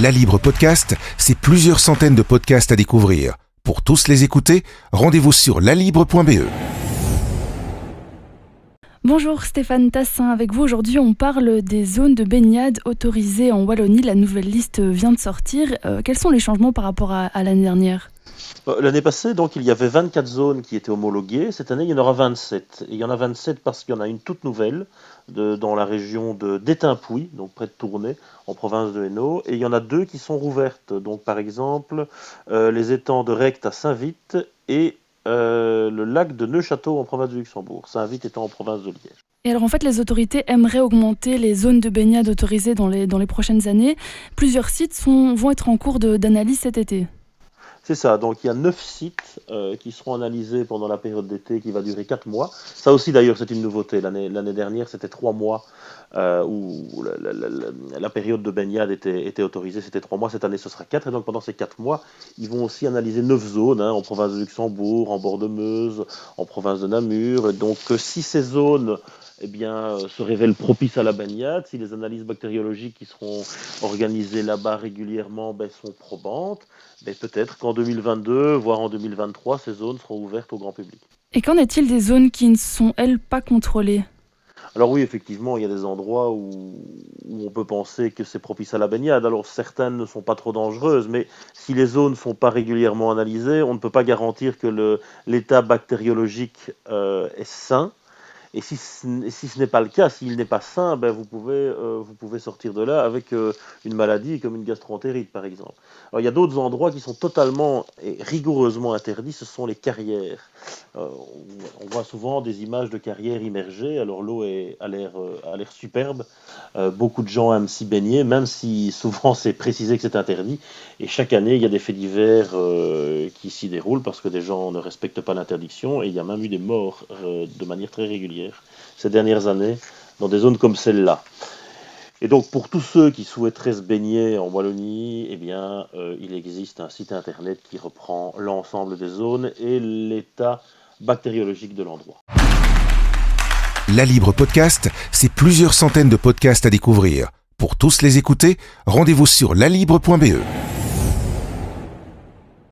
La Libre Podcast, c'est plusieurs centaines de podcasts à découvrir. Pour tous les écouter, rendez-vous sur lalibre.be. Bonjour Stéphane Tassin, avec vous aujourd'hui on parle des zones de baignade autorisées en Wallonie. La nouvelle liste vient de sortir. Euh, quels sont les changements par rapport à, l'année dernière? L'année passée, donc, il y avait 24 zones qui étaient homologuées. Cette année, il y en aura 27. Et il y en a 27 parce qu'il y en a une toute nouvelle dans la région de d'Étampouy, donc près de Tournai, en province de Hainaut. Et il y en a deux qui sont rouvertes. Donc, par exemple, euh, les étangs de Recte à Saint-Vite et euh, le lac de Neuchâteau en province de Luxembourg. Saint-Vite étant en province de Liège. Et alors en fait les autorités aimeraient augmenter les zones de baignade autorisées dans les, dans les prochaines années. Plusieurs sites vont être en cours d'analyse cet été. C'est ça, donc il y a neuf sites euh, qui seront analysés pendant la période d'été qui va durer 4 mois. Ça aussi d'ailleurs c'est une nouveauté. L'année dernière c'était 3 mois euh, où la, période de baignade était, était autorisée, c'était 3 mois. Cette année ce sera 4 et donc pendant ces 4 mois ils vont aussi analyser 9 zones hein, en province de Luxembourg, en bord de Meuse, en province de Namur. Donc euh, si ces zones eh bien, se révèlent propices à la baignade, si les analyses bactériologiques qui seront organisées là-bas régulièrement ben, sont probantes, mais peut-être qu'en 2022, voire en 2023, ces zones seront ouvertes au grand public. Et qu'en est-il des zones qui ne sont elles pas contrôlées? Alors oui, effectivement, il y a des endroits où, où on peut penser que c'est propice à la baignade. Alors certaines ne sont pas trop dangereuses, mais si les zones ne sont pas régulièrement analysées, on ne peut pas garantir que l'état bactériologique euh, est sain. Et si ce, n'est pas le cas, s'il n'est pas sain, ben vous, pouvez, euh, vous pouvez sortir de là avec euh, une maladie comme une gastroentérite, par exemple. Alors, il y a d'autres endroits qui sont totalement et rigoureusement interdits, ce sont les carrières. Euh, on, voit souvent des images de carrières immergées, alors l'eau a l'air superbe. Beaucoup de gens aiment s'y baigner, même si souvent c'est précisé que c'est interdit. Et chaque année, il y a des faits divers qui s'y déroulent parce que des gens ne respectent pas l'interdiction. Et il y a même eu des morts de manière très régulière ces dernières années dans des zones comme celle-là. Et donc pour tous ceux qui souhaiteraient se baigner en Wallonie, eh euh, il existe un site internet qui reprend l'ensemble des zones et l'état bactériologique de l'endroit. La Libre Podcast, c'est plusieurs centaines de podcasts à découvrir. Pour tous les écouter, rendez-vous sur lalibre.be.